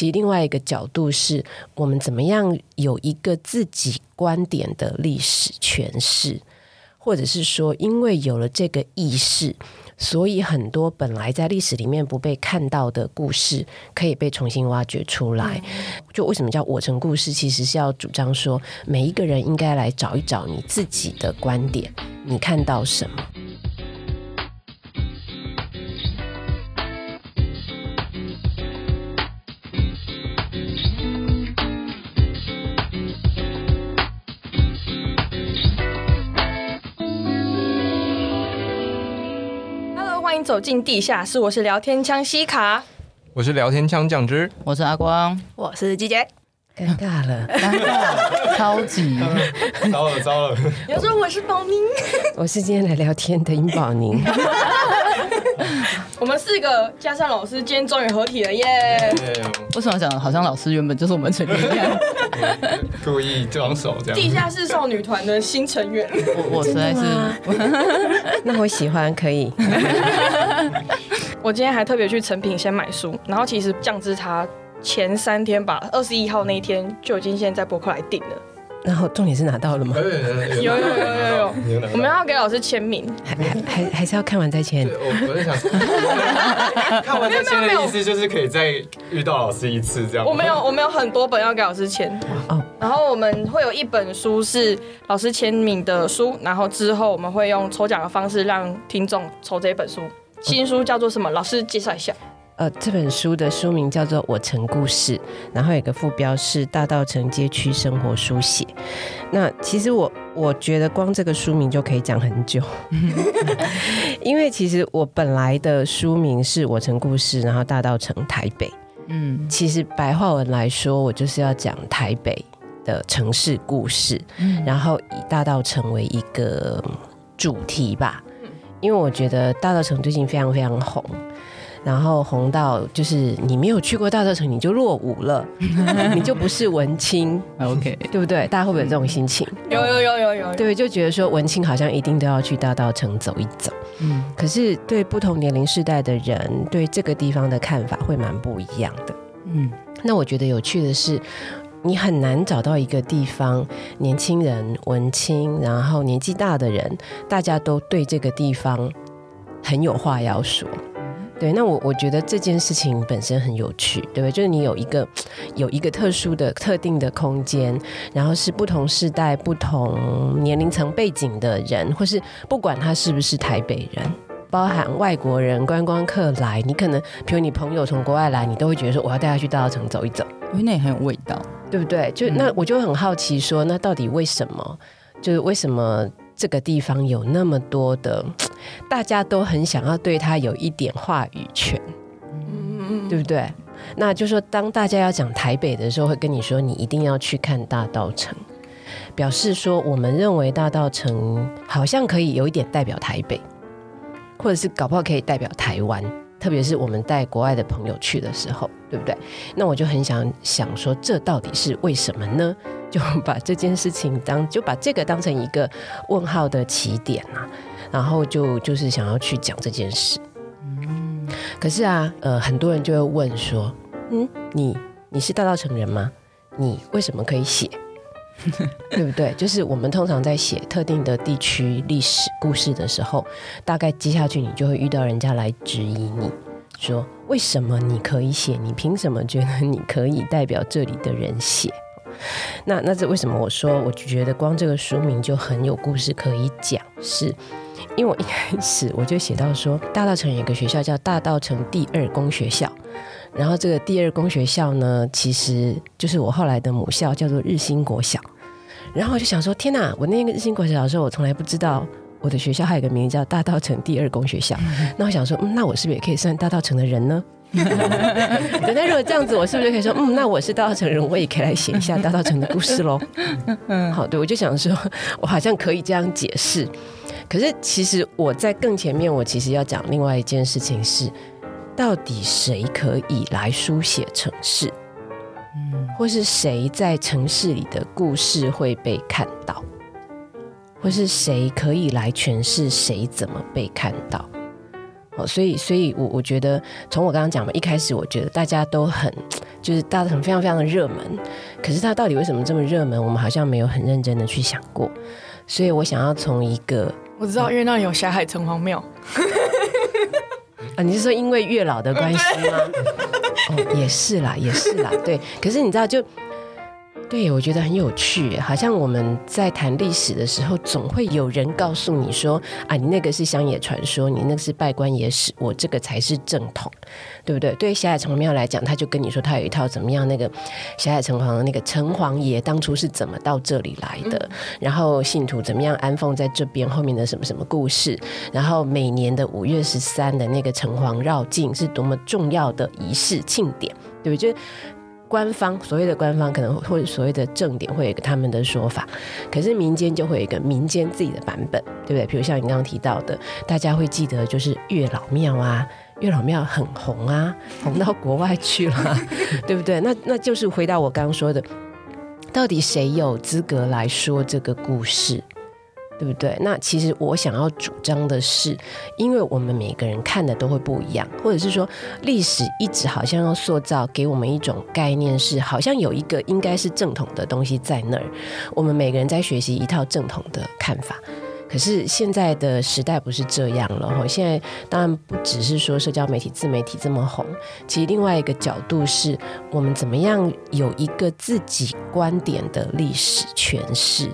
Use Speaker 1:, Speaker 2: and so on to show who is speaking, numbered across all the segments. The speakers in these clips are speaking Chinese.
Speaker 1: 其实另外一个角度是我们怎么样有一个自己观点的历史诠释，或者是说，因为有了这个意识。所以很多本来在历史里面不被看到的故事，可以被重新挖掘出来。就为什么叫我城故事，其实是要主张说，每一个人应该来找一找你自己的观点，你看到什么。
Speaker 2: 走进地下室，我是聊天枪西卡，
Speaker 3: 我是聊天枪酱汁，
Speaker 4: 我是阿光，
Speaker 2: 我是季杰。
Speaker 1: 尴尬了，
Speaker 4: 尴尬，超级
Speaker 3: 糟了糟了。
Speaker 2: 有人说我是宝宁，
Speaker 1: 我是今天来聊天的尹宝宁。
Speaker 2: 我们四个加上老师，今天终于合体了耶！Yeah!
Speaker 4: 为什么讲好像老师原本就是我们成员一样？
Speaker 3: 故意装熟这样。
Speaker 2: 地下室少女团的新成员，
Speaker 4: 我我实在是，
Speaker 1: 那我喜欢可以。
Speaker 2: 我今天还特别去成品先买书，然后其实酱汁他前三天吧，二十一号那一天就已经先在博客来订了。
Speaker 1: 然后重点是拿到了吗？
Speaker 2: 有有有有我们要给老师签名，
Speaker 1: 还还还还是要看完再签。
Speaker 3: 我我在想，看完再签的意思就是可以再遇到老师一次这样。
Speaker 2: 我没有我们有很多本要给老师签哦。然后我们会有一本书是老师签名的书，然后之后我们会用抽奖的方式让听众抽这一本书。新书叫做什么？老师介绍一下。
Speaker 1: 呃，这本书的书名叫做《我城故事》，然后有个副标是“大道城街区生活书写”。那其实我我觉得光这个书名就可以讲很久，因为其实我本来的书名是我城故事，然后大道城台北。嗯，其实白话文来说，我就是要讲台北的城市故事，然后以大道城为一个主题吧。因为我觉得大道城最近非常非常红。然后红到就是你没有去过大稻城，你就落伍了，你就不是文青
Speaker 4: ，OK，
Speaker 1: 对不对？大家会不会有这种心情？
Speaker 2: 有有有有有，
Speaker 1: 对，就觉得说文青好像一定都要去大稻城走一走。嗯，可是对不同年龄世代的人，对这个地方的看法会蛮不一样的。嗯，那我觉得有趣的是，你很难找到一个地方，年轻人、文青，然后年纪大的人，大家都对这个地方很有话要说。对，那我我觉得这件事情本身很有趣，对不对？就是你有一个有一个特殊的、特定的空间，然后是不同世代、不同年龄层背景的人，或是不管他是不是台北人，包含外国人、观光客来，你可能，比如你朋友从国外来，你都会觉得说，我要带他去大稻城走一走，
Speaker 4: 因为那也很有味道，
Speaker 1: 对不对？就那我就很好奇说，那到底为什么？就是为什么？这个地方有那么多的，大家都很想要对他有一点话语权，嗯，对不对？那就是说，当大家要讲台北的时候，会跟你说，你一定要去看大道城，表示说，我们认为大道城好像可以有一点代表台北，或者是搞不好可以代表台湾。特别是我们带国外的朋友去的时候，对不对？那我就很想想说，这到底是为什么呢？就把这件事情当，就把这个当成一个问号的起点啊，然后就就是想要去讲这件事。嗯，可是啊，呃，很多人就会问说，嗯，你你是大道成人吗？你为什么可以写？对不对？就是我们通常在写特定的地区历史故事的时候，大概接下去你就会遇到人家来质疑你，说为什么你可以写？你凭什么觉得你可以代表这里的人写？那那这为什么我说我觉得光这个书名就很有故事可以讲？是因为我一开始我就写到说，大道城有个学校叫大道城第二公学校。然后这个第二公学校呢，其实就是我后来的母校，叫做日新国小。然后我就想说，天哪！我那个日新国小的时候，我从来不知道我的学校还有个名字叫大稻城第二公学校。那我想说，嗯，那我是不是也可以算大稻城的人呢？那如果这样子，我是不是就可以说，嗯，那我是大稻城人，我也可以来写一下大稻城的故事喽？好，对，我就想说，我好像可以这样解释。可是其实我在更前面，我其实要讲另外一件事情是。到底谁可以来书写城市？嗯，或是谁在城市里的故事会被看到？或是谁可以来诠释谁怎么被看到？哦，所以，所以我我觉得，从我刚刚讲嘛，一开始我觉得大家都很，就是大家很非常非常的热门，可是它到底为什么这么热门？我们好像没有很认真的去想过。所以我想要从一个，
Speaker 2: 我知道，因为那里有霞海城隍庙。
Speaker 1: 啊，你是说因为月老的关系吗？哦，也是啦，也是啦，对。可是你知道就。对，我觉得很有趣，好像我们在谈历史的时候，总会有人告诉你说：“啊，你那个是乡野传说，你那个是拜官野史，我这个才是正统，对不对？”对于霞海城隍庙来讲，他就跟你说他有一套怎么样，那个霞海城隍的那个城隍爷当初是怎么到这里来的，嗯、然后信徒怎么样安放在这边，后面的什么什么故事，然后每年的五月十三的那个城隍绕境是多么重要的仪式庆典，对不对？就官方所谓的官方可能或者所谓的正点会有一个他们的说法，可是民间就会有一个民间自己的版本，对不对？比如像你刚刚提到的，大家会记得就是月老庙啊，月老庙很红啊，红到国外去了，对不对？那那就是回到我刚刚说的，到底谁有资格来说这个故事？对不对？那其实我想要主张的是，因为我们每个人看的都会不一样，或者是说历史一直好像要塑造给我们一种概念，是好像有一个应该是正统的东西在那儿。我们每个人在学习一套正统的看法，可是现在的时代不是这样了哈。现在当然不只是说社交媒体、自媒体这么红，其实另外一个角度是我们怎么样有一个自己观点的历史诠释。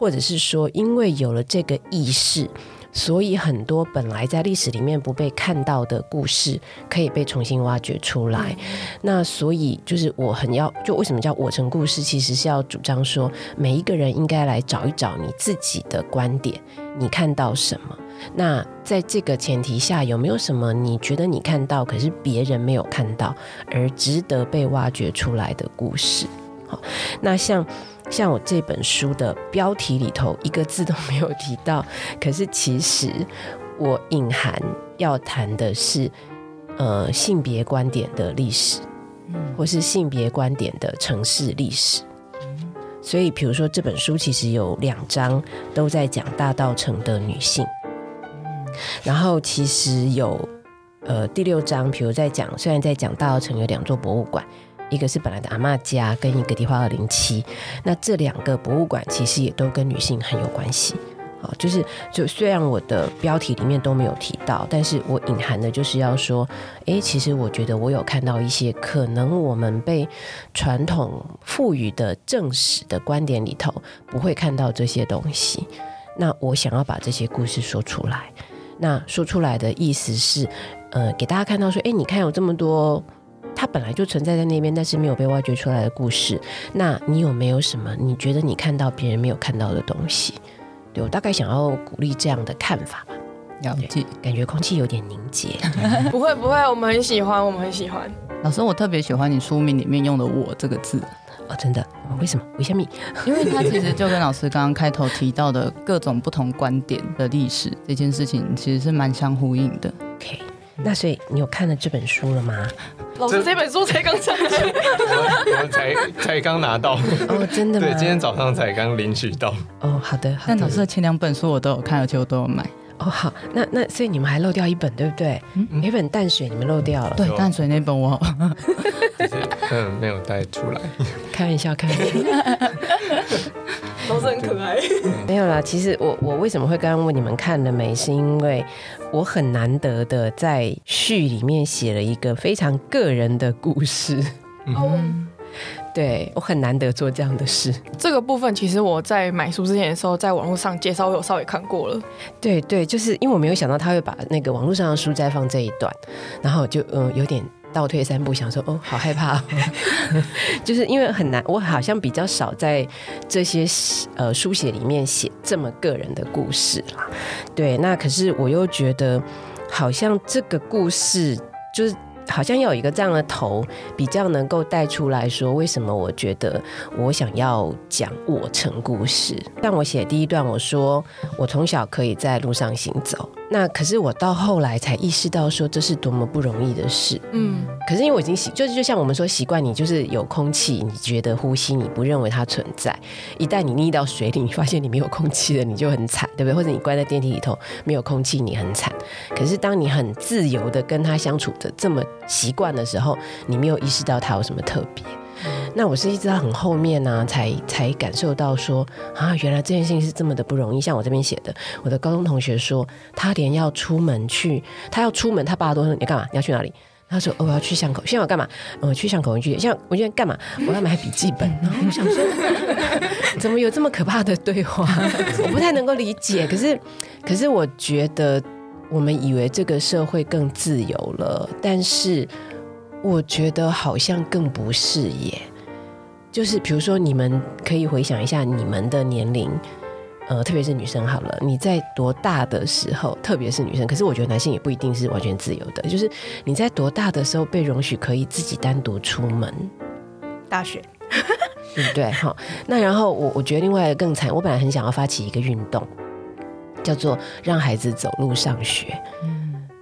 Speaker 1: 或者是说，因为有了这个意识，所以很多本来在历史里面不被看到的故事，可以被重新挖掘出来。嗯、那所以就是我很要，就为什么叫我成故事，其实是要主张说，每一个人应该来找一找你自己的观点，你看到什么？那在这个前提下，有没有什么你觉得你看到，可是别人没有看到，而值得被挖掘出来的故事？好，那像。像我这本书的标题里头一个字都没有提到，可是其实我隐含要谈的是，呃，性别观点的历史，或是性别观点的城市历史。所以，比如说这本书其实有两章都在讲大道城的女性，然后其实有呃第六章，比如在讲，虽然在讲大道城有两座博物馆。一个是本来的阿妈家，跟一个迪化二零七，那这两个博物馆其实也都跟女性很有关系。好，就是就虽然我的标题里面都没有提到，但是我隐含的就是要说，诶，其实我觉得我有看到一些可能我们被传统赋予的正史的观点里头不会看到这些东西。那我想要把这些故事说出来。那说出来的意思是，呃，给大家看到说，诶，你看有这么多。它本来就存在在那边，但是没有被挖掘出来的故事。那你有没有什么你觉得你看到别人没有看到的东西？对，我大概想要鼓励这样的看法吧。了解，感觉空气有点凝结。
Speaker 2: 不会不会，我们很喜欢，我们很喜欢。
Speaker 4: 老师，我特别喜欢你书名里面用的“我”这个字。
Speaker 1: 哦，真的？为什么？为什么？
Speaker 4: 因为它其实就跟老师刚刚开头提到的各种不同观点的历史这件事情，其实是蛮相呼应的。
Speaker 1: OK。那所以你有看了这本书了吗？
Speaker 2: 老师，这本书才刚上去，
Speaker 3: 我才才刚拿到。
Speaker 1: 哦，真的吗？
Speaker 3: 对，今天早上才刚领取到。
Speaker 1: 哦，好的。好的。
Speaker 4: 但老师的前两本书我都有看，而且我都有买。
Speaker 1: 哦，好。那那所以你们还漏掉一本，对不对？嗯。有一本淡水你们漏掉了。
Speaker 4: 对，淡水那本我
Speaker 3: 嗯没有带出来。
Speaker 1: 开玩笑，开玩笑。
Speaker 2: 都是很可爱。
Speaker 1: 没有啦，其实我我为什么会刚刚问你们看了没？是因为我很难得的在序里面写了一个非常个人的故事。嗯，对，我很难得做这样的事。
Speaker 2: 这个部分其实我在买书之前的时候，在网络上介绍我有稍微看过了。
Speaker 1: 对对，就是因为我没有想到他会把那个网络上的书摘放这一段，然后就嗯有点。倒退三步，想说哦，好害怕，就是因为很难，我好像比较少在这些呃书写里面写这么个人的故事啦。对，那可是我又觉得，好像这个故事就是好像要有一个这样的头，比较能够带出来说，为什么我觉得我想要讲我城故事。像我写第一段，我说我从小可以在路上行走。那可是我到后来才意识到，说这是多么不容易的事。嗯，可是因为我已经习，就是就像我们说习惯，你就是有空气，你觉得呼吸，你不认为它存在。一旦你溺到水里，你发现你没有空气了，你就很惨，对不对？或者你关在电梯里头，没有空气，你很惨。可是当你很自由的跟他相处的这么习惯的时候，你没有意识到他有什么特别。那我是一直到很后面呢、才才感受到说啊，原来这件事情是这么的不容易。像我这边写的，我的高中同学说，他连要出门去，他要出门，他爸都说你干嘛？你要去哪里？他说哦，我要去巷口。现在我干嘛？我去巷口文具店。现在我现在干嘛？我要买笔记本。然后我想说，怎么有这么可怕的对话？我不太能够理解。可是，可是我觉得我们以为这个社会更自由了，但是。我觉得好像更不是耶，就是比如说，你们可以回想一下你们的年龄，呃，特别是女生好了，你在多大的时候，特别是女生，可是我觉得男性也不一定是完全自由的，就是你在多大的时候被容许可以自己单独出门？
Speaker 2: 大学，
Speaker 1: 对不对？好，那然后我我觉得另外更惨，我本来很想要发起一个运动，叫做让孩子走路上学。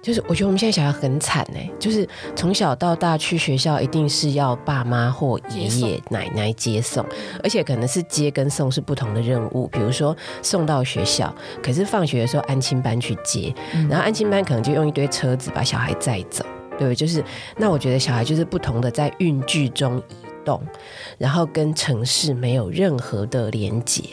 Speaker 1: 就是我觉得我们现在小孩很惨哎，就是从小到大去学校一定是要爸妈或爷爷奶奶接送，而且可能是接跟送是不同的任务。比如说送到学校，可是放学的时候安亲班去接，然后安亲班可能就用一堆车子把小孩载走，对不对？就是那我觉得小孩就是不同的在运具中移动，然后跟城市没有任何的连接。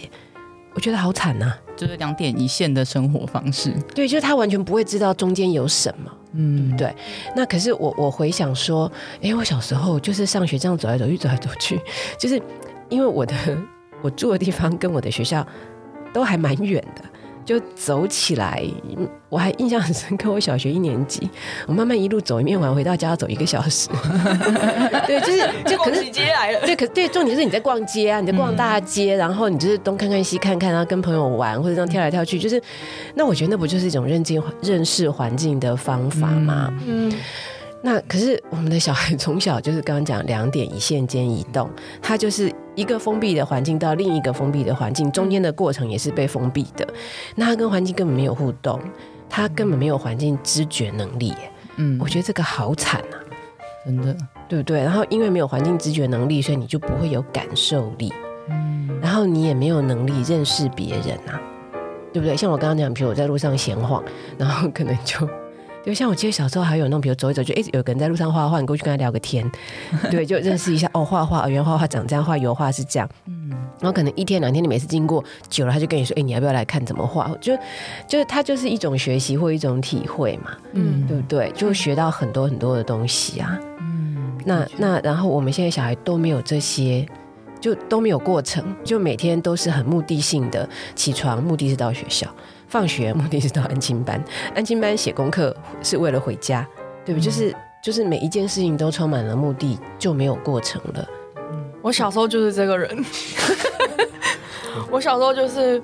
Speaker 1: 我觉得好惨呐、啊，
Speaker 4: 就是两点一线的生活方式。
Speaker 1: 对，就是他完全不会知道中间有什么，嗯，对。那可是我我回想说，哎，我小时候就是上学这样走来走去，走来走去，就是因为我的 我住的地方跟我的学校都还蛮远的。就走起来，我还印象很深刻。我小学一年级，我慢慢一路走一面玩，回到家要走一个小时。对，就是就可是
Speaker 2: 街来了。
Speaker 1: 对，可是对，重点是你在逛街啊，你在逛大街，嗯、然后你就是东看看西看看，然后跟朋友玩，或者这样跳来跳去，就是那我觉得那不就是一种认境认识环境的方法吗？嗯。那可是我们的小孩从小就是刚刚讲两点一线间移动，他就是一个封闭的环境到另一个封闭的环境，中间的过程也是被封闭的。那他跟环境根本没有互动，他根本没有环境知觉能力。嗯，我觉得这个好惨啊，
Speaker 4: 真的，
Speaker 1: 对不对？然后因为没有环境知觉能力，所以你就不会有感受力。嗯，然后你也没有能力认识别人啊，对不对？像我刚刚讲，比如我在路上闲晃，然后可能就。就像我记得小时候还有那种，比如走一走，就一直有个人在路上画画，你过去跟他聊个天，对，就认识一下哦，画画，原来画画长这样，画油画是这样，嗯，然后可能一天两天，你每次经过久了，他就跟你说，哎，你要不要来看怎么画？就就是他就是一种学习或一种体会嘛，嗯，对不对？就学到很多很多的东西啊，嗯，那那然后我们现在小孩都没有这些，就都没有过程，就每天都是很目的性的起床，目的是到学校。放学目的是到安亲班，安亲班写功课是为了回家，对不对？嗯、就是就是每一件事情都充满了目的，就没有过程了。
Speaker 2: 我小时候就是这个人，我小时候就是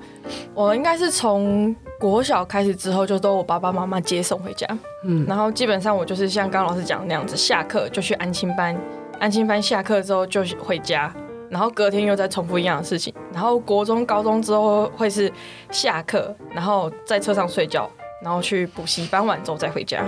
Speaker 2: 我应该是从国小开始之后，就都我爸爸妈妈接送回家，嗯，然后基本上我就是像刚刚老师讲的那样子，下课就去安亲班，安亲班下课之后就回家。然后隔天又再重复一样的事情，然后国中、高中之后会是下课，然后在车上睡觉，然后去补习班完之后再回家。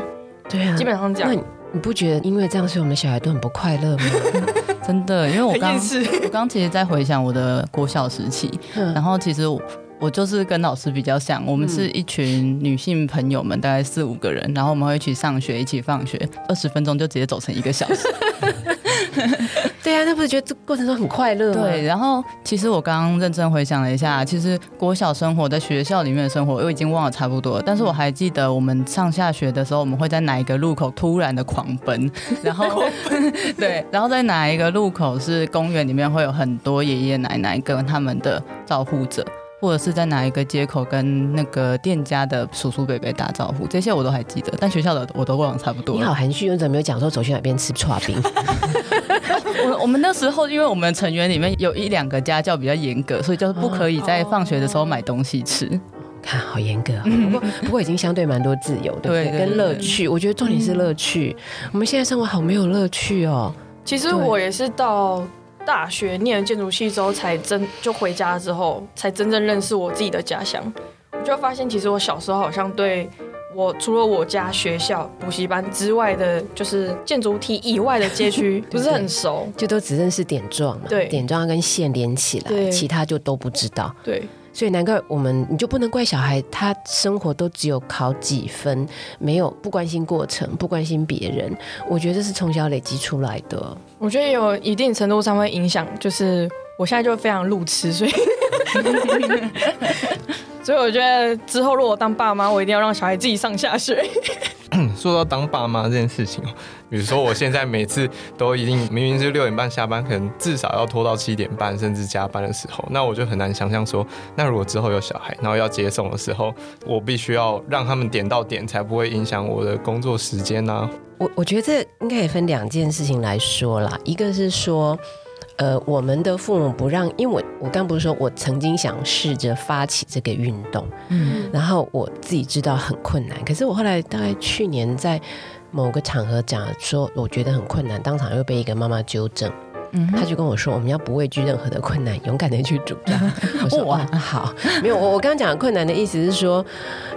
Speaker 1: 对啊，
Speaker 2: 基本上这样。
Speaker 1: 那你不觉得因为这样，所以我们小孩都很不快乐吗？
Speaker 4: 真的，因为我刚我刚其实在回想我的国小时期，然后其实我我就是跟老师比较像，我们是一群女性朋友们，大概四五个人，然后我们会一起上学，一起放学，二十分钟就直接走成一个小时。
Speaker 1: 对啊，那不是觉得这过程中很快乐吗？
Speaker 4: 对，然后其实我刚刚认真回想了一下，其实国小生活在学校里面的生活，我已经忘了差不多了。但是我还记得我们上下学的时候，我们会在哪一个路口突然的狂奔，然后 对，然后在哪一个路口是公园里面会有很多爷爷奶奶跟他们的照护者。或者是在哪一个街口跟那个店家的叔叔伯伯打招呼，这些我都还记得，但学校的我都忘了差不多。
Speaker 1: 你好含蓄，你怎么没有讲说走去哪边吃 串冰？
Speaker 4: 我我们那时候，因为我们成员里面有一两个家教比较严格，所以就是不可以在放学的时候买东西吃。哦、
Speaker 1: 看好严格、啊，不过不过已经相对蛮多自由，对不对？跟乐趣，我觉得重点是乐趣。嗯、我们现在生活好没有乐趣哦。
Speaker 2: 其实我也是到。大学念了建筑系之后，才真就回家之后，才真正认识我自己的家乡。我就发现，其实我小时候好像对我除了我家学校补习班之外的，就是建筑体以外的街区，不是很熟，
Speaker 1: 就都只认识点状嘛。
Speaker 2: 对，
Speaker 1: 点状要跟线连起来，其他就都不知道。
Speaker 2: 对，
Speaker 1: 所以难怪我们你就不能怪小孩，他生活都只有考几分，没有不关心过程，不关心别人。我觉得这是从小累积出来的。
Speaker 2: 我觉得有一定程度上会影响，就是我现在就非常路痴，所以。所以我觉得之后如果我当爸妈，我一定要让小孩自己上下学。
Speaker 3: 说到当爸妈这件事情哦，比如说我现在每次都已经明明是六点半下班，可能至少要拖到七点半，甚至加班的时候，那我就很难想象说，那如果之后有小孩，然后要接送的时候，我必须要让他们点到点，才不会影响我的工作时间呢？
Speaker 1: 我我觉得这应该也分两件事情来说啦，一个是说。呃，我们的父母不让，因为我我刚不是说我曾经想试着发起这个运动，嗯，然后我自己知道很困难，可是我后来大概去年在某个场合讲说，我觉得很困难，当场又被一个妈妈纠正。他就跟我说：“我们要不畏惧任何的困难，勇敢的去主张。”我说：“哇，好，没有我我刚刚讲的困难的意思是说，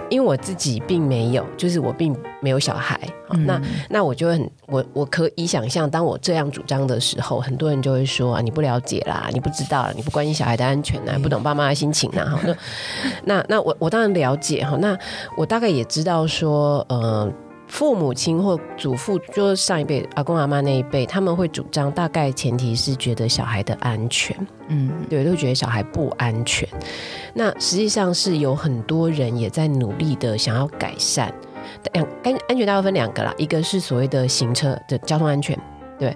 Speaker 1: 因为我自己并没有，就是我并没有小孩，嗯、那那我就很我我可以想象，当我这样主张的时候，很多人就会说啊，你不了解啦，你不知道，你不关心小孩的安全啊，不懂爸妈的心情啊。好，那那 那我我当然了解哈，那我大概也知道说，呃。”父母亲或祖父，就是上一辈阿公阿妈那一辈，他们会主张，大概前提是觉得小孩的安全，嗯，对，都觉得小孩不安全。那实际上是有很多人也在努力的想要改善。两安安全大概分两个啦，一个是所谓的行车的交通安全。对，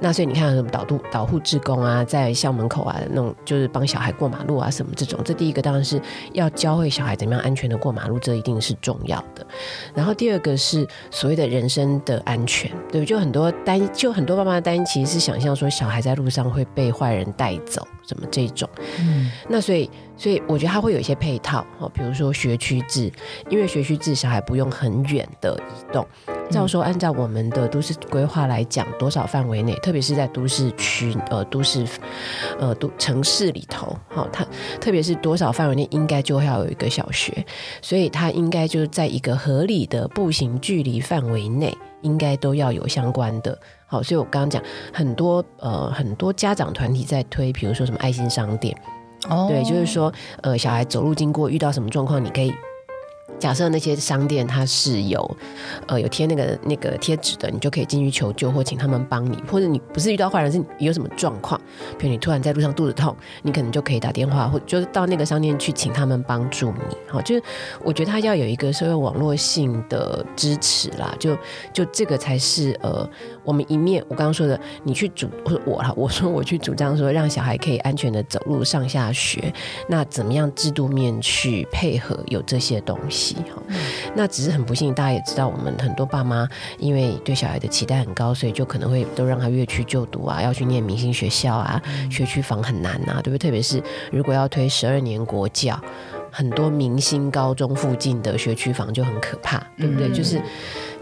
Speaker 1: 那所以你看什么导渡导护志工啊，在校门口啊，那种就是帮小孩过马路啊什么这种，这第一个当然是要教会小孩怎么样安全的过马路，这一定是重要的。然后第二个是所谓的人身的安全，对，就很多担，就很多爸妈的担心，其实是想象说小孩在路上会被坏人带走，什么这种。嗯，那所以。所以我觉得它会有一些配套，哦，比如说学区制，因为学区制小孩不用很远的移动。照说按照我们的都市规划来讲，多少范围内，特别是在都市区，呃，都市，呃，都城市里头，好，它特别是多少范围内应该就会要有一个小学，所以它应该就是在一个合理的步行距离范围内，应该都要有相关的。好，所以我刚刚讲很多，呃，很多家长团体在推，比如说什么爱心商店。Oh. 对，就是说，呃，小孩走路经过遇到什么状况，你可以。假设那些商店它是有，呃，有贴那个那个贴纸的，你就可以进去求救或请他们帮你，或者你不是遇到坏人，是你有什么状况，比如你突然在路上肚子痛，你可能就可以打电话，或就是到那个商店去请他们帮助你。好，就是我觉得他要有一个社会网络性的支持啦，就就这个才是呃，我们一面我刚刚说的，你去主或者我啦，我说我去主张说让小孩可以安全的走路上下学，那怎么样制度面去配合有这些东西。嗯、那只是很不幸，大家也知道，我们很多爸妈因为对小孩的期待很高，所以就可能会都让他越去就读啊，要去念明星学校啊，嗯、学区房很难啊，对不对？特别是如果要推十二年国教，很多明星高中附近的学区房就很可怕，对不对？嗯、就是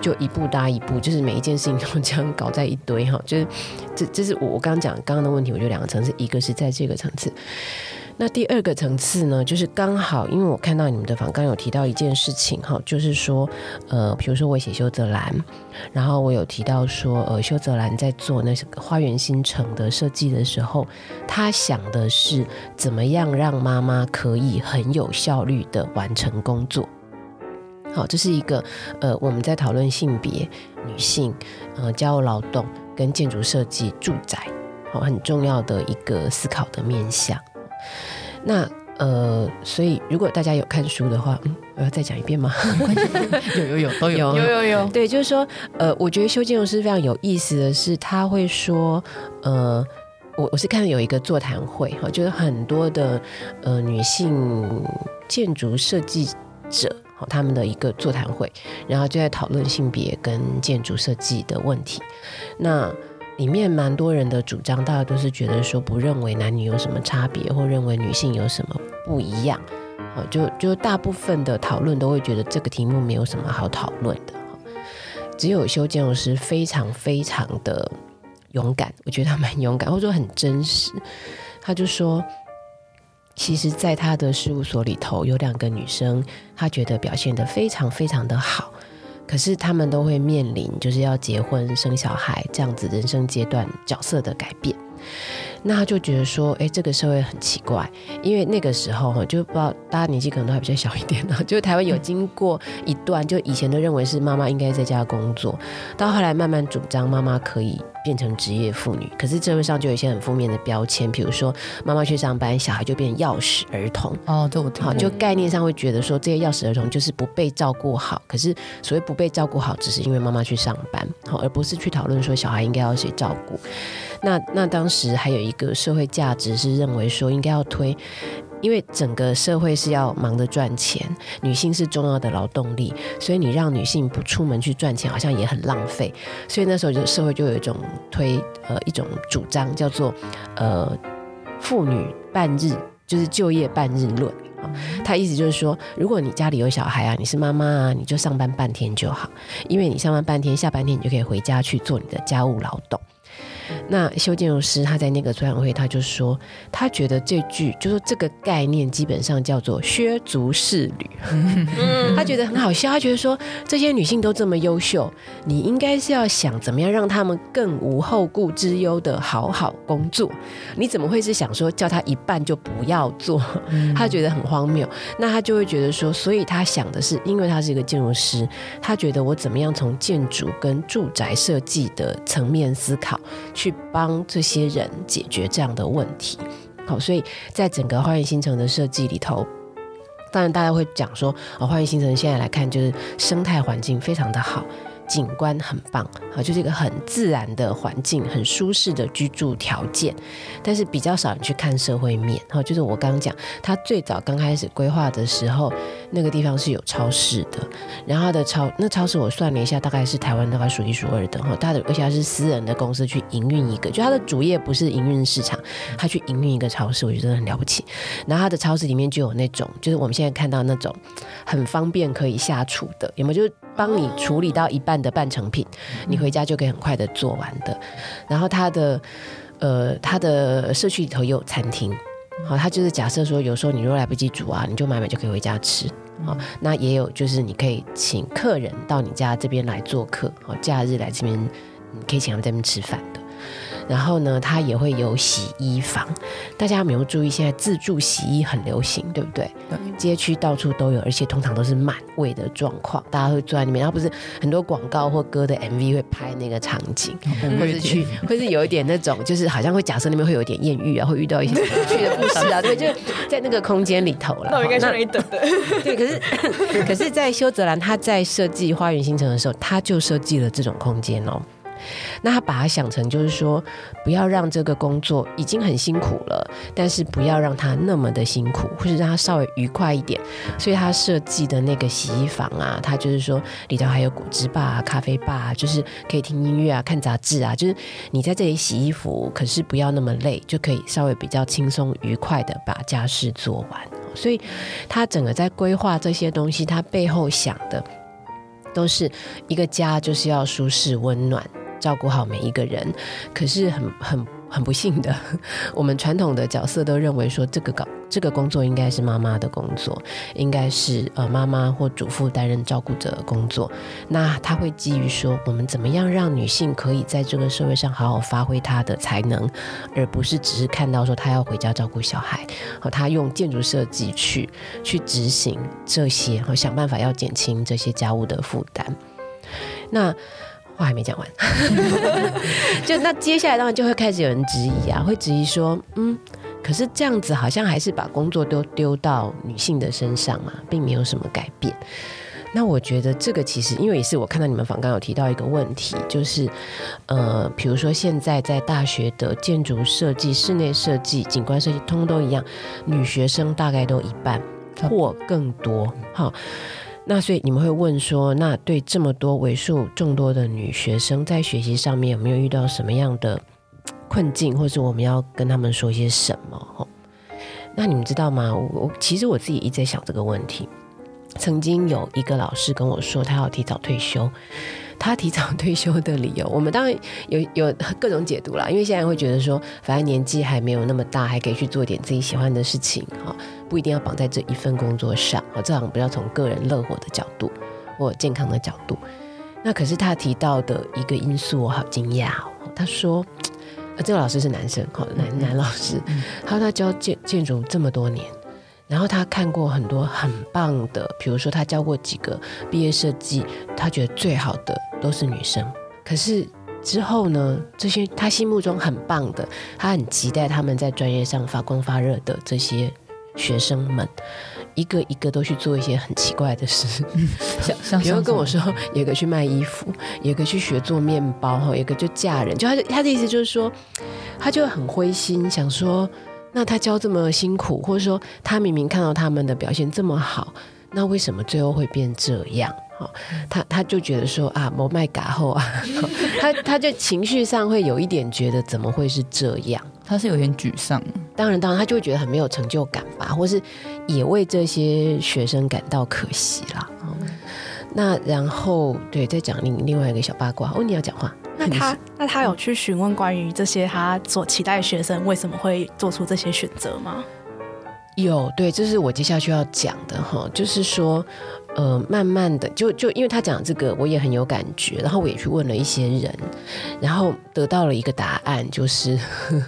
Speaker 1: 就一步搭一步，就是每一件事情都这样搞在一堆哈，就是这这是我我刚刚讲刚刚的问题，我觉得两个层次，一个是在这个层次。那第二个层次呢，就是刚好，因为我看到你们的访刚有提到一件事情哈，就是说，呃，比如说我写修泽兰，然后我有提到说，呃，修泽兰在做那个花园新城的设计的时候，他想的是怎么样让妈妈可以很有效率的完成工作。好，这是一个呃，我们在讨论性别、女性、呃，家务劳动跟建筑设计、住宅，好，很重要的一个思考的面向。那呃，所以如果大家有看书的话，嗯，我要再讲一遍吗？
Speaker 4: 有有有都有
Speaker 2: 有有有。
Speaker 1: 对，就是说，呃，我觉得修建筑师非常有意思的是，他会说，呃，我我是看到有一个座谈会哈，就是很多的呃女性建筑设计者哈，他们的一个座谈会，然后就在讨论性别跟建筑设计的问题。那里面蛮多人的主张，大家都是觉得说不认为男女有什么差别，或认为女性有什么不一样。好，就就大部分的讨论都会觉得这个题目没有什么好讨论的。只有修建筑师非常非常的勇敢，我觉得他蛮勇敢，或者说很真实。他就说，其实在他的事务所里头有两个女生，他觉得表现得非常非常的好，可是他们都会面临就是要结婚生小孩这样子人生阶段角色的改变。那他就觉得说，哎，这个社会很奇怪，因为那个时候哈，就不知道大家年纪可能都还比较小一点呢，就台湾有经过一段，就以前都认为是妈妈应该在家工作，到后来慢慢主张妈妈可以变成职业妇女，可是社会上就有一些很负面的标签，比如说妈妈去上班，小孩就变钥匙儿童
Speaker 4: 哦，对我听。好，
Speaker 1: 就概念上会觉得说，这些钥匙儿童就是不被照顾好，可是所谓不被照顾好，只是因为妈妈去上班，好，而不是去讨论说小孩应该要谁照顾。那那当时还有一个社会价值是认为说应该要推，因为整个社会是要忙着赚钱，女性是重要的劳动力，所以你让女性不出门去赚钱，好像也很浪费。所以那时候就社会就有一种推呃一种主张叫做呃妇女半日，就是就业半日论啊。他意思就是说，如果你家里有小孩啊，你是妈妈啊，你就上班半天就好，因为你上班半天，下半天你就可以回家去做你的家务劳动。那修建筑师他在那个座谈会，他就说，他觉得这句就说这个概念基本上叫做削足适履，他觉得很好笑，他觉得说这些女性都这么优秀，你应该是要想怎么样让她们更无后顾之忧的好好工作，你怎么会是想说叫她一半就不要做？他觉得很荒谬，那他就会觉得说，所以他想的是，因为他是一个建筑师，他觉得我怎么样从建筑跟住宅设计的层面思考。去帮这些人解决这样的问题，好，所以在整个花园新城的设计里头，当然大家会讲说，啊，花园新城现在来看就是生态环境非常的好。景观很棒，好，就是一个很自然的环境，很舒适的居住条件。但是比较少人去看社会面，好，就是我刚刚讲，他最早刚开始规划的时候，那个地方是有超市的，然后他的超那超市我算了一下，大概是台湾大概数一数二的哈，他的而且他是私人的公司去营运一个，就他的主业不是营运市场，他去营运一个超市，我觉得很了不起。然后他的超市里面就有那种，就是我们现在看到那种很方便可以下厨的，有没有？就帮你处理到一半的半成品，你回家就可以很快的做完的。然后他的呃，他的社区里头也有餐厅，好，他就是假设说，有时候你如果来不及煮啊，你就买买就可以回家吃。好，那也有就是你可以请客人到你家这边来做客，好，假日来这边，你可以请他们在这边吃饭的。然后呢，它也会有洗衣房。大家有没有注意，现在自助洗衣很流行，对不对？对。街区到处都有，而且通常都是满位的状况，大家会坐在里面。然后不是很多广告或歌的 MV 会拍那个场景，或是去，或是有一点那种，就是好像会假设那边会有一点艳遇啊，会遇到一些有趣的故事啊，对，就在那个空间里头了。
Speaker 2: 那我应该是一等的。
Speaker 1: 对，可是 可是在修泽兰他在设计花园新城的时候，他就设计了这种空间哦。那他把它想成就是说，不要让这个工作已经很辛苦了，但是不要让他那么的辛苦，或者让他稍微愉快一点。所以他设计的那个洗衣房啊，他就是说里头还有果汁吧、咖啡吧、就是可以听音乐啊、看杂志啊，就是你在这里洗衣服，可是不要那么累，就可以稍微比较轻松愉快的把家事做完。所以他整个在规划这些东西，他背后想的都是一个家就是要舒适温暖。照顾好每一个人，可是很很很不幸的，我们传统的角色都认为说，这个搞这个工作应该是妈妈的工作，应该是呃妈妈或主妇担任照顾者的工作。那他会基于说，我们怎么样让女性可以在这个社会上好好发挥她的才能，而不是只是看到说她要回家照顾小孩，和她用建筑设计去去执行这些，和想办法要减轻这些家务的负担。那。话还没讲完，就那接下来当然就会开始有人质疑啊，会质疑说，嗯，可是这样子好像还是把工作都丢到女性的身上嘛，并没有什么改变。那我觉得这个其实，因为也是我看到你们访刚有提到一个问题，就是呃，比如说现在在大学的建筑设计、室内设计、景观设计，通通都一样，女学生大概都一半或更多，好。那所以你们会问说，那对这么多为数众多的女学生在学习上面有没有遇到什么样的困境，或是我们要跟他们说些什么？那你们知道吗？我其实我自己一直在想这个问题。曾经有一个老师跟我说，他要提早退休。他提早退休的理由，我们当然有有各种解读啦。因为现在会觉得说，反正年纪还没有那么大，还可以去做点自己喜欢的事情，哈，不一定要绑在这一份工作上。好，这好不要从个人乐活的角度或健康的角度。那可是他提到的一个因素，我好惊讶哦。他说，这个老师是男生，好，男男老师，他说他教建建筑这么多年。然后他看过很多很棒的，比如说他教过几个毕业设计，他觉得最好的都是女生。可是之后呢，这些他心目中很棒的，他很期待他们在专业上发光发热的这些学生们，一个一个都去做一些很奇怪的事，像比如跟我说，有一个去卖衣服，有一个去学做面包，哈，有一个就嫁人，就他他的意思就是说，他就很灰心，想说。那他教这么辛苦，或者说他明明看到他们的表现这么好，那为什么最后会变这样？哈，他他就觉得说啊，某卖嘎后啊，他他就情绪上会有一点觉得怎么会是这样？
Speaker 4: 他是有点沮丧。
Speaker 1: 当然，当然，他就会觉得很没有成就感吧，或是也为这些学生感到可惜啦。那然后对，再讲另另外一个小八卦哦，你要讲话。
Speaker 5: 那他那他有去询问关于这些他所期待的学生为什么会做出这些选择吗？
Speaker 1: 有，对，这是我接下去要讲的哈，就是说，呃，慢慢的，就就因为他讲这个，我也很有感觉，然后我也去问了一些人，然后得到了一个答案，就是呵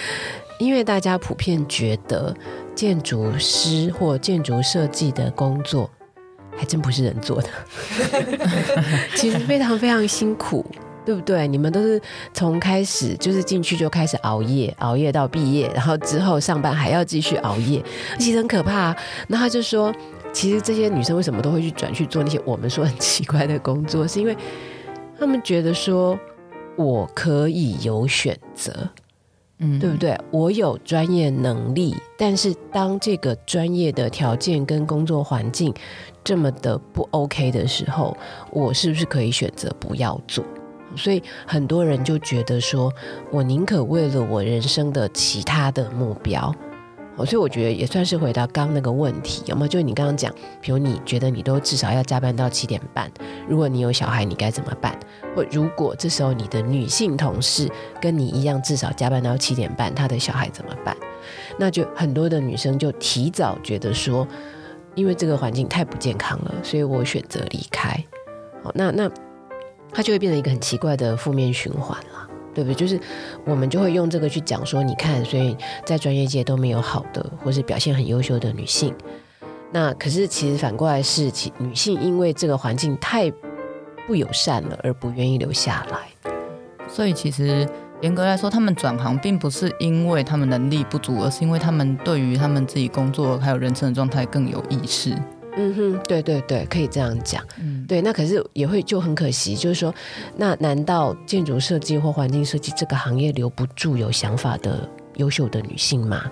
Speaker 1: 因为大家普遍觉得建筑师或建筑设计的工作。还真不是人做的，其实非常非常辛苦，对不对？你们都是从开始就是进去就开始熬夜，熬夜到毕业，然后之后上班还要继续熬夜，其实很可怕。那他就说，其实这些女生为什么都会去转去做那些我们说很奇怪的工作，是因为他们觉得说我可以有选择。嗯，对不对？我有专业能力，但是当这个专业的条件跟工作环境这么的不 OK 的时候，我是不是可以选择不要做？所以很多人就觉得说，我宁可为了我人生的其他的目标。所以我觉得也算是回答刚刚那个问题，有没有？就你刚刚讲，比如你觉得你都至少要加班到七点半，如果你有小孩，你该怎么办？或如果这时候你的女性同事跟你一样，至少加班到七点半，她的小孩怎么办？那就很多的女生就提早觉得说，因为这个环境太不健康了，所以我选择离开。好，那那它就会变成一个很奇怪的负面循环了。对不对？就是我们就会用这个去讲说，你看，所以在专业界都没有好的，或是表现很优秀的女性。那可是其实反过来是，其女性因为这个环境太不友善了，而不愿意留下来。
Speaker 4: 所以其实严格来说，他们转行并不是因为他们能力不足，而是因为他们对于他们自己工作还有人生的状态更有意识。
Speaker 1: 嗯哼，对对对，可以这样讲。嗯，对，那可是也会就很可惜，就是说，那难道建筑设计或环境设计这个行业留不住有想法的优秀的女性吗？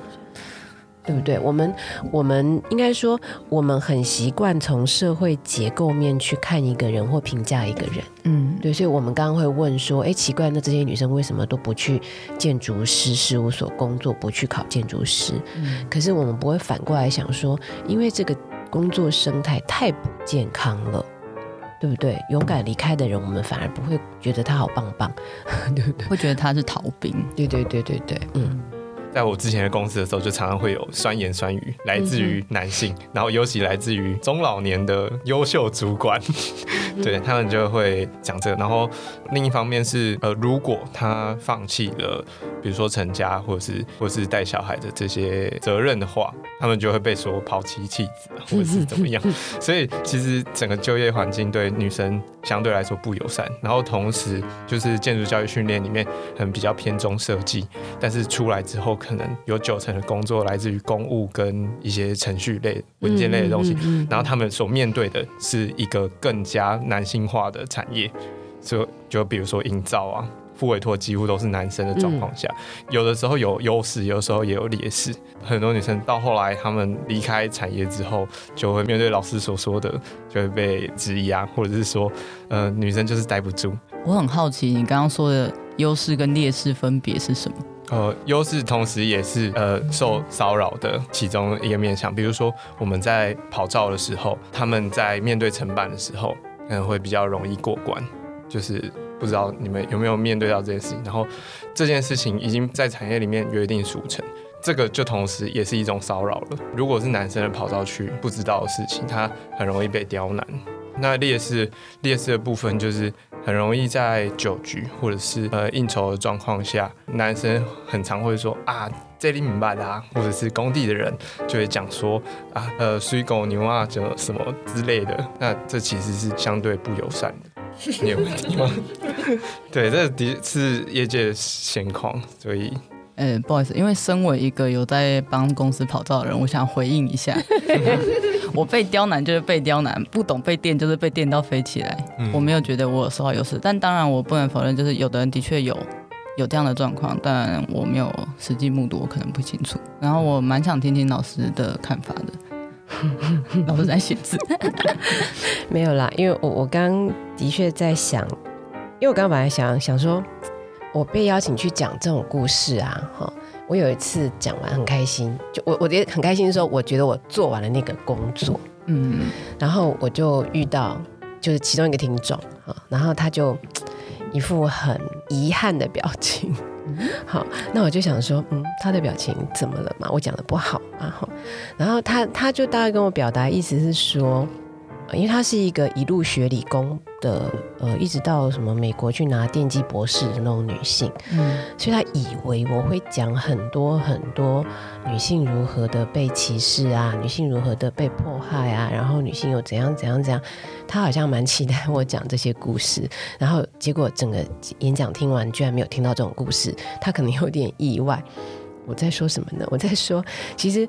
Speaker 1: 对不对？我们我们应该说，我们很习惯从社会结构面去看一个人或评价一个人。嗯，对，所以我们刚刚会问说，哎，奇怪，那这些女生为什么都不去建筑师事务所工作，不去考建筑师？嗯，可是我们不会反过来想说，因为这个。工作生态太不健康了，对不对？勇敢离开的人，我们反而不会觉得他好棒棒，对不对？
Speaker 4: 会觉得他是逃兵。
Speaker 1: 对对对对对，嗯。
Speaker 3: 在我之前的公司的时候，就常常会有酸言酸语来自于男性，嗯、然后尤其来自于中老年的优秀主管，嗯、对他们就会讲这个。然后另一方面是，呃，如果他放弃了，比如说成家或者是或者是带小孩的这些责任的话，他们就会被说抛妻弃子，或者是怎么样。嗯、所以其实整个就业环境对女生相对来说不友善。然后同时就是建筑教育训练里面很比较偏重设计，但是出来之后。可能有九成的工作来自于公务跟一些程序类、文件类的东西，然后他们所面对的是一个更加男性化的产业，就就比如说营造啊，副委托几乎都是男生的状况下，有的时候有优势，有的时候也有劣势。很多女生到后来，她们离开产业之后，就会面对老师所说的，就会被质疑啊，或者是说，呃，女生就是待不住。
Speaker 4: 我很好奇，你刚刚说的优势跟劣势分别是什么？
Speaker 3: 呃，优势同时也是呃受骚扰的其中一个面向。比如说我们在跑照的时候，他们在面对承办的时候，可能会比较容易过关。就是不知道你们有没有面对到这件事情，然后这件事情已经在产业里面约定俗成，这个就同时也是一种骚扰了。如果是男生的跑道去不知道的事情，他很容易被刁难。那劣势劣势的部分就是很容易在酒局或者是呃应酬的状况下，男生很常会说啊，这里明白啦，或者是工地的人就会讲说啊，呃水狗牛啊，什么什么之类的。那这其实是相对不友善的，你有问题吗？对，这的是业界的现况，所以。
Speaker 4: 呃，不好意思，因为身为一个有在帮公司跑照的人，我想回应一下，我被刁难就是被刁难，不懂被电就是被电到飞起来，嗯、我没有觉得我有受到优势，但当然我不能否认，就是有的人的确有有这样的状况，但我没有实际目睹，我可能不清楚。然后我蛮想听听老师的看法的，老师在写字，
Speaker 1: 没有啦，因为我我刚刚的确在想，因为我刚刚本来想想说。我被邀请去讲这种故事啊，哈！我有一次讲完很开心，就我我觉得很开心的时候，我觉得我做完了那个工作，嗯，然后我就遇到就是其中一个听众，啊，然后他就一副很遗憾的表情，好，那我就想说，嗯，他的表情怎么了嘛？我讲的不好啊，哈，然后他他就大概跟我表达意思是说。因为她是一个一路学理工的，呃，一直到什么美国去拿电机博士的那种女性，嗯，所以她以为我会讲很多很多女性如何的被歧视啊，女性如何的被迫害啊，然后女性又怎样怎样怎样，她好像蛮期待我讲这些故事，然后结果整个演讲听完居然没有听到这种故事，她可能有点意外。我在说什么呢？我在说，其实。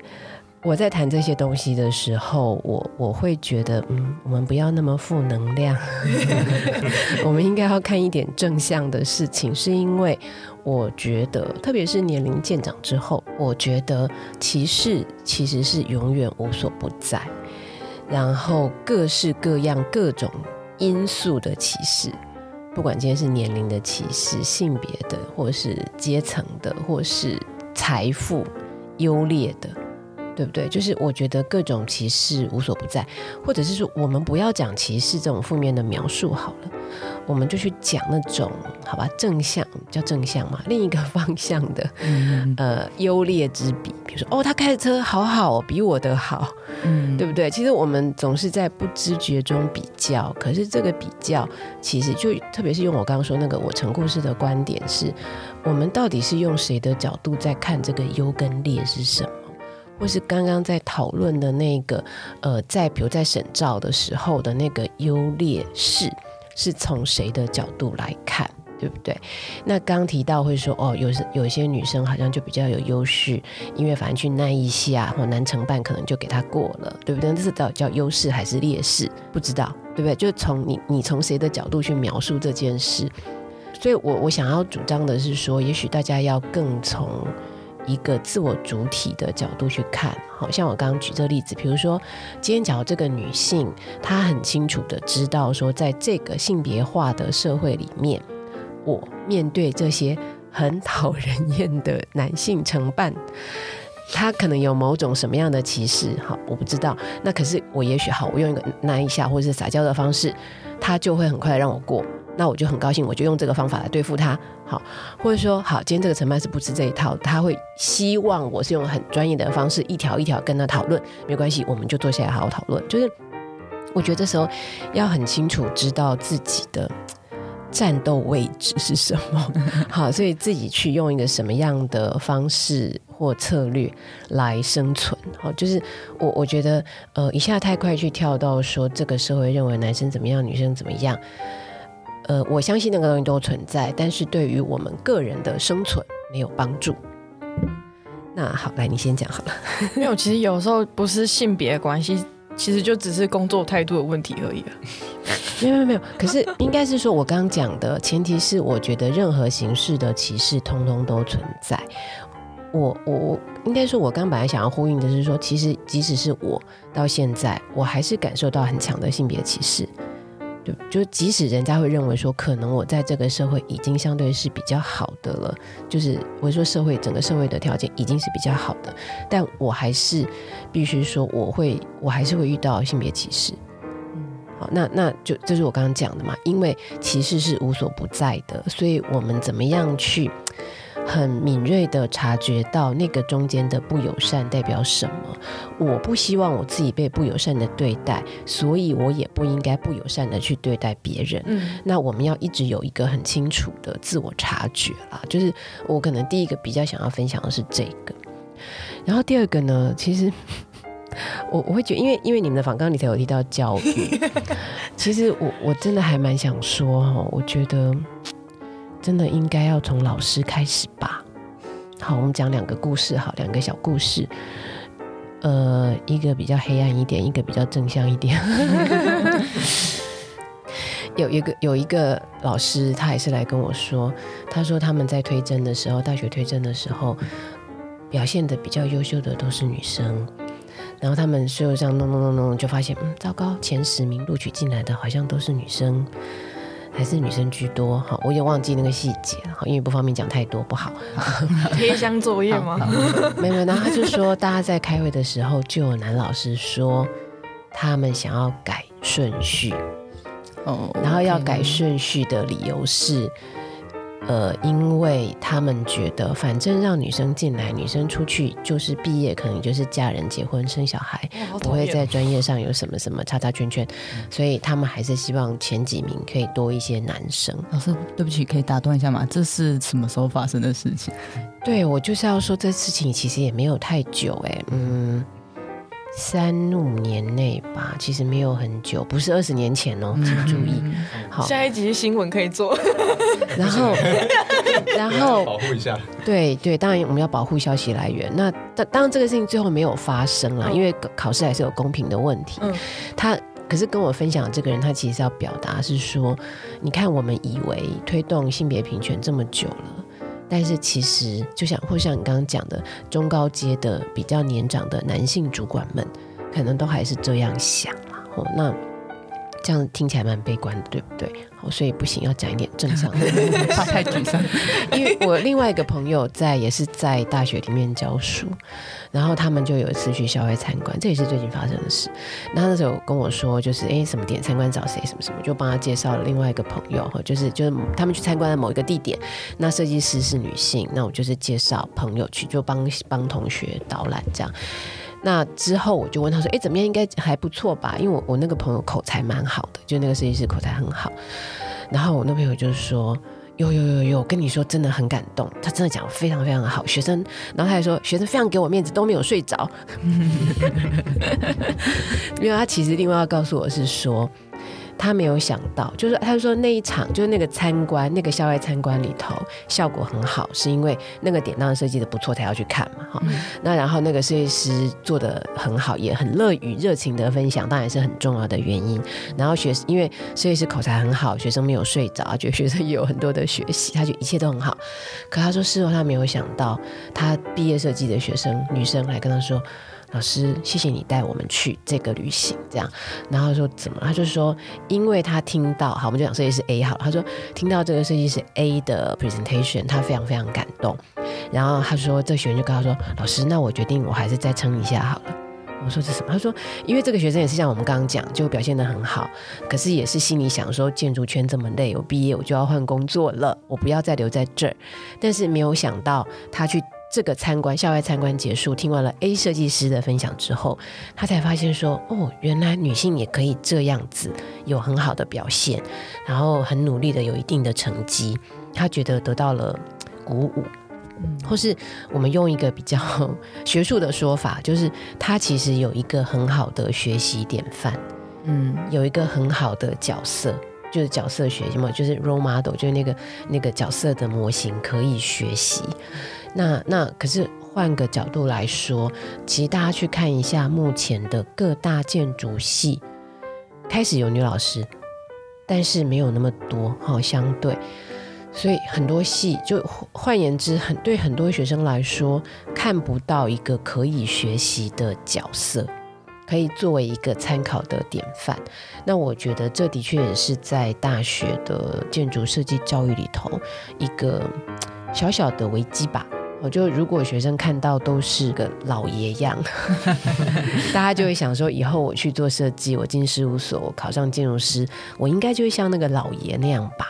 Speaker 1: 我在谈这些东西的时候，我我会觉得，嗯，我们不要那么负能量，我们应该要看一点正向的事情。是因为我觉得，特别是年龄渐长之后，我觉得歧视其实是永远无所不在，然后各式各样、各种因素的歧视，不管今天是年龄的歧视、性别的，或是阶层的，或是财富优劣的。对不对？就是我觉得各种歧视无所不在，或者是说我们不要讲歧视这种负面的描述好了，我们就去讲那种好吧，正向叫正向嘛，另一个 方向的，嗯、呃，优劣之比，比如说哦，他开的车好好，哦比我的好，嗯，对不对？其实我们总是在不知觉中比较，可是这个比较其实就特别是用我刚刚说那个我成故事的观点是，我们到底是用谁的角度在看这个优跟劣是什么？或是刚刚在讨论的那个，呃，在比如在审照的时候的那个优劣势，是从谁的角度来看，对不对？那刚提到会说，哦，有有些女生好像就比较有优势，因为反正去耐一下，或男承办可能就给她过了，对不对？这是到底叫优势还是劣势？不知道，对不对？就从你你从谁的角度去描述这件事？所以我我想要主张的是说，也许大家要更从。一个自我主体的角度去看，好像我刚刚举这个例子，比如说，今天假如这个女性，她很清楚的知道说，在这个性别化的社会里面，我面对这些很讨人厌的男性承办，他可能有某种什么样的歧视，好，我不知道。那可是我也许好，我用一个那一下或者是撒娇的方式，他就会很快让我过。那我就很高兴，我就用这个方法来对付他，好，或者说好，今天这个承办是不吃这一套，他会希望我是用很专业的方式，一条一条跟他讨论，没关系，我们就坐下来好好讨论。就是我觉得这时候要很清楚知道自己的战斗位置是什么，好，所以自己去用一个什么样的方式或策略来生存，好，就是我我觉得呃一下太快去跳到说这个社会认为男生怎么样，女生怎么样。呃，我相信那个东西都存在，但是对于我们个人的生存没有帮助。那好，来你先讲好了。
Speaker 2: 因为我其实有时候不是性别关系，其实就只是工作态度的问题而已。
Speaker 1: 没有没有没有，可是应该是说，我刚刚讲的前提是，我觉得任何形式的歧视通通都存在。我我我应该说，我刚本来想要呼应的是说，其实即使是我到现在，我还是感受到很强的性别歧视。对，就即使人家会认为说，可能我在这个社会已经相对是比较好的了，就是我说社会整个社会的条件已经是比较好的，但我还是必须说，我会我还是会遇到性别歧视。嗯，好，那那就这是我刚刚讲的嘛，因为歧视是无所不在的，所以我们怎么样去很敏锐的察觉到那个中间的不友善代表什么？我不希望我自己被不友善的对待，所以我也不应该不友善的去对待别人。嗯，那我们要一直有一个很清楚的自我察觉啦。就是我可能第一个比较想要分享的是这个，然后第二个呢，其实。我我会觉得，因为因为你们的访纲里头有提到教育，其实我我真的还蛮想说哈，我觉得真的应该要从老师开始吧。好，我们讲两个故事，好，两个小故事，呃，一个比较黑暗一点，一个比较正向一点。有一个有一个老师，他也是来跟我说，他说他们在推甄的时候，大学推甄的时候，表现得比较优秀的都是女生。然后他们就这样弄弄弄弄，就发现嗯，糟糕，前十名录取进来的好像都是女生，还是女生居多。哈，我也忘记那个细节了，好，因为不方便讲太多，不好。
Speaker 2: 贴箱作业吗？
Speaker 1: 没有，然后他就说，大家在开会的时候，就有男老师说，他们想要改顺序。哦，然后要改顺序的理由是。呃，因为他们觉得，反正让女生进来，女生出去就是毕业，可能就是嫁人、结婚、生小孩，不会在专业上有什么什么叉叉圈圈，所以他们还是希望前几名可以多一些男生。
Speaker 4: 老师，对不起，可以打断一下吗？这是什么时候发生的事情？
Speaker 1: 对，我就是要说，这事情其实也没有太久，哎，嗯。三五年内吧，其实没有很久，不是二十年前哦，请注意。好，
Speaker 2: 下一集新闻可以做。
Speaker 1: 然后，然后
Speaker 3: 保护一下。
Speaker 1: 对对，当然我们要保护消息来源。那当当然这个事情最后没有发生了，因为考试还是有公平的问题。嗯。他可是跟我分享这个人，他其实要表达是说，你看我们以为推动性别平权这么久了。但是其实，就像或像你刚刚讲的，中高阶的比较年长的男性主管们，可能都还是这样想啦。哦，那这样听起来蛮悲观的，对不对？好，所以不行，要讲一点正向的，
Speaker 4: 怕太沮丧。
Speaker 1: 因为我另外一个朋友在，也是在大学里面教书。然后他们就有一次去校外参观，这也是最近发生的事。然后那时候跟我说，就是哎，什么点参观找谁什么什么，就帮他介绍了另外一个朋友，就是就是他们去参观了某一个地点。那设计师是女性，那我就是介绍朋友去，就帮帮同学导览这样。那之后我就问他说，哎，怎么样？应该还不错吧？因为我我那个朋友口才蛮好的，就那个设计师口才很好。然后我那朋友就是说。有有有有，跟你说真的很感动，他真的讲非常非常的好，学生，然后他还说学生非常给我面子，都没有睡着，因为他其实另外要告诉我是说。他没有想到，就是他说那一场就是那个参观，那个校外参观里头效果很好，是因为那个典当设计的不错才要去看嘛，哈、嗯。那然后那个设计师做的很好，也很乐于热情的分享，当然是很重要的原因。然后学因为设计师口才很好，学生没有睡着，觉得学生也有很多的学习，他觉得一切都很好。可他说事后他没有想到，他毕业设计的学生女生来跟他说。老师，谢谢你带我们去这个旅行，这样。然后说怎么？他就说，因为他听到，好，我们就讲设计师 A 好了。他说听到这个设计师 A 的 presentation，他非常非常感动。然后他说，这学员就跟他说，老师，那我决定我还是再撑一下好了。我说这什么？他说，因为这个学生也是像我们刚刚讲，就表现得很好，可是也是心里想说，建筑圈这么累，我毕业我就要换工作了，我不要再留在这儿。但是没有想到他去。这个参观校外参观结束，听完了 A 设计师的分享之后，他才发现说：“哦，原来女性也可以这样子有很好的表现，然后很努力的有一定的成绩。”他觉得得到了鼓舞，嗯，或是我们用一个比较学术的说法，就是他其实有一个很好的学习典范，嗯，有一个很好的角色，就是角色学习嘛，就是 role model，就是那个那个角色的模型可以学习。那那可是换个角度来说，其实大家去看一下目前的各大建筑系，开始有女老师，但是没有那么多哈，相对，所以很多系就换言之，很对很多学生来说，看不到一个可以学习的角色，可以作为一个参考的典范。那我觉得这的确也是在大学的建筑设计教育里头一个小小的危机吧。我就如果学生看到都是个老爷样，大家就会想说，以后我去做设计，我进事务所，我考上建筑师，我应该就会像那个老爷那样吧，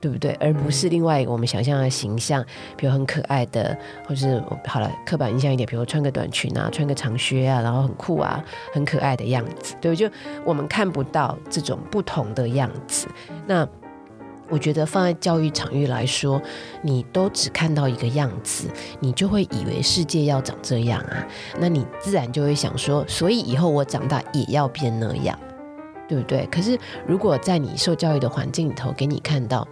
Speaker 1: 对不对？而不是另外一个我们想象的形象，比如很可爱的，或是好了刻板印象一点，比如穿个短裙啊，穿个长靴啊，然后很酷啊，很可爱的样子，对，就我们看不到这种不同的样子，那。我觉得放在教育场域来说，你都只看到一个样子，你就会以为世界要长这样啊，那你自然就会想说，所以以后我长大也要变那样，对不对？可是如果在你受教育的环境里头，给你看到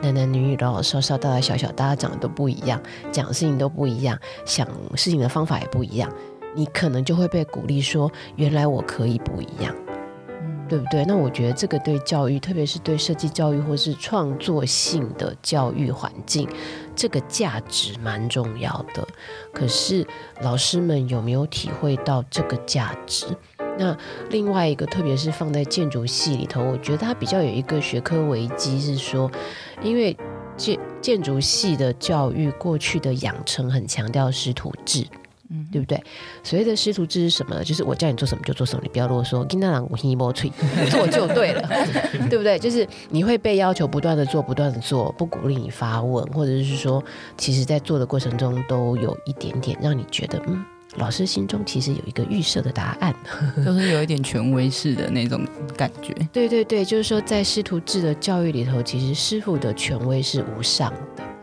Speaker 1: 男男女女、老老少少、大大小小，大家长得都不一样，讲的事情都不一样，想事情的方法也不一样，你可能就会被鼓励说，原来我可以不一样。对不对？那我觉得这个对教育，特别是对设计教育或是创作性的教育环境，这个价值蛮重要的。可是老师们有没有体会到这个价值？那另外一个，特别是放在建筑系里头，我觉得它比较有一个学科危机，是说，因为建建筑系的教育过去的养成很强调师徒制。嗯，对不对？所谓的师徒制是什么呢？就是我叫你做什么就做什么，你不要啰嗦。跟那两我一摸吹，做就对了，对不对？就是你会被要求不断的做，不断的做，不鼓励你发问，或者是说，其实在做的过程中都有一点点让你觉得，嗯，老师心中其实有一个预设的答案，
Speaker 4: 就是有一点权威式的那种感觉。
Speaker 1: 对对对，就是说在师徒制的教育里头，其实师傅的权威是无上的。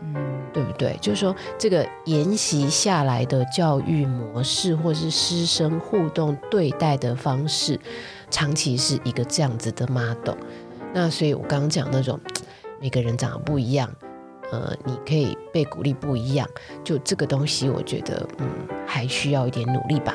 Speaker 1: 对不对？就是说，这个沿袭下来的教育模式，或是师生互动对待的方式，长期是一个这样子的 model。那所以，我刚刚讲那种每个人长得不一样，呃，你可以被鼓励不一样，就这个东西，我觉得，嗯，还需要一点努力吧。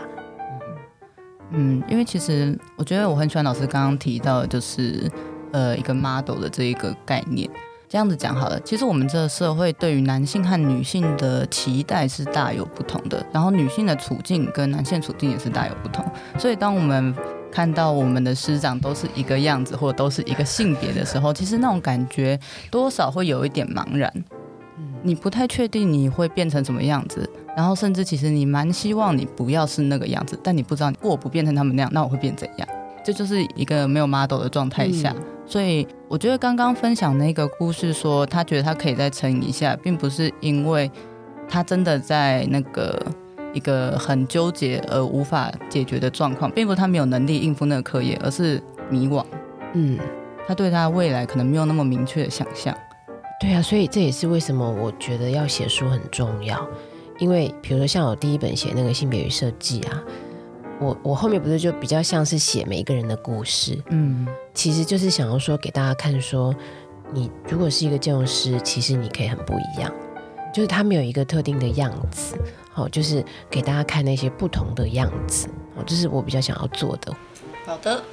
Speaker 4: 嗯，因为其实我觉得我很喜欢老师刚刚提到，就是呃，一个 model 的这一个概念。这样子讲好了，其实我们这个社会对于男性和女性的期待是大有不同的，然后女性的处境跟男性处境也是大有不同。所以当我们看到我们的师长都是一个样子，或者都是一个性别的时候，其实那种感觉多少会有一点茫然。你不太确定你会变成什么样子，然后甚至其实你蛮希望你不要是那个样子，但你不知道，如果我不变成他们那样，那我会变怎样？这就是一个没有 model 的状态下。所以我觉得刚刚分享那个故事，说他觉得他可以再撑一下，并不是因为他真的在那个一个很纠结而无法解决的状况，并不是他没有能力应付那个课业，而是迷惘。嗯，他对他未来可能没有那么明确的想象。
Speaker 1: 对啊，所以这也是为什么我觉得要写书很重要，因为比如说像我第一本写那个性别与设计啊。我我后面不是就比较像是写每一个人的故事，嗯，其实就是想要说给大家看说，你如果是一个建筑师，其实你可以很不一样，就是他没有一个特定的样子，好，就是给大家看那些不同的样子，哦，这是我比较想要做的。
Speaker 6: 好的，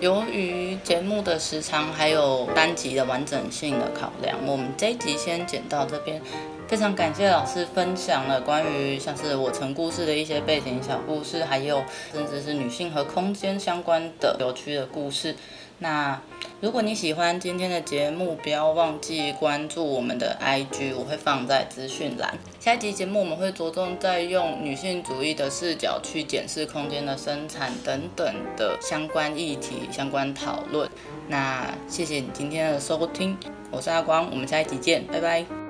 Speaker 6: 由于节目的时长还有单集的完整性的考量，我们这一集先剪到这边。非常感谢老师分享了关于像是我城故事的一些背景小故事，还有甚至是女性和空间相关的有趣的故事。那如果你喜欢今天的节目，不要忘记关注我们的 IG，我会放在资讯栏。下一集节目我们会着重在用女性主义的视角去检视空间的生产等等的相关议题、相关讨论。那谢谢你今天的收听，我是阿光，我们下一集见，拜拜。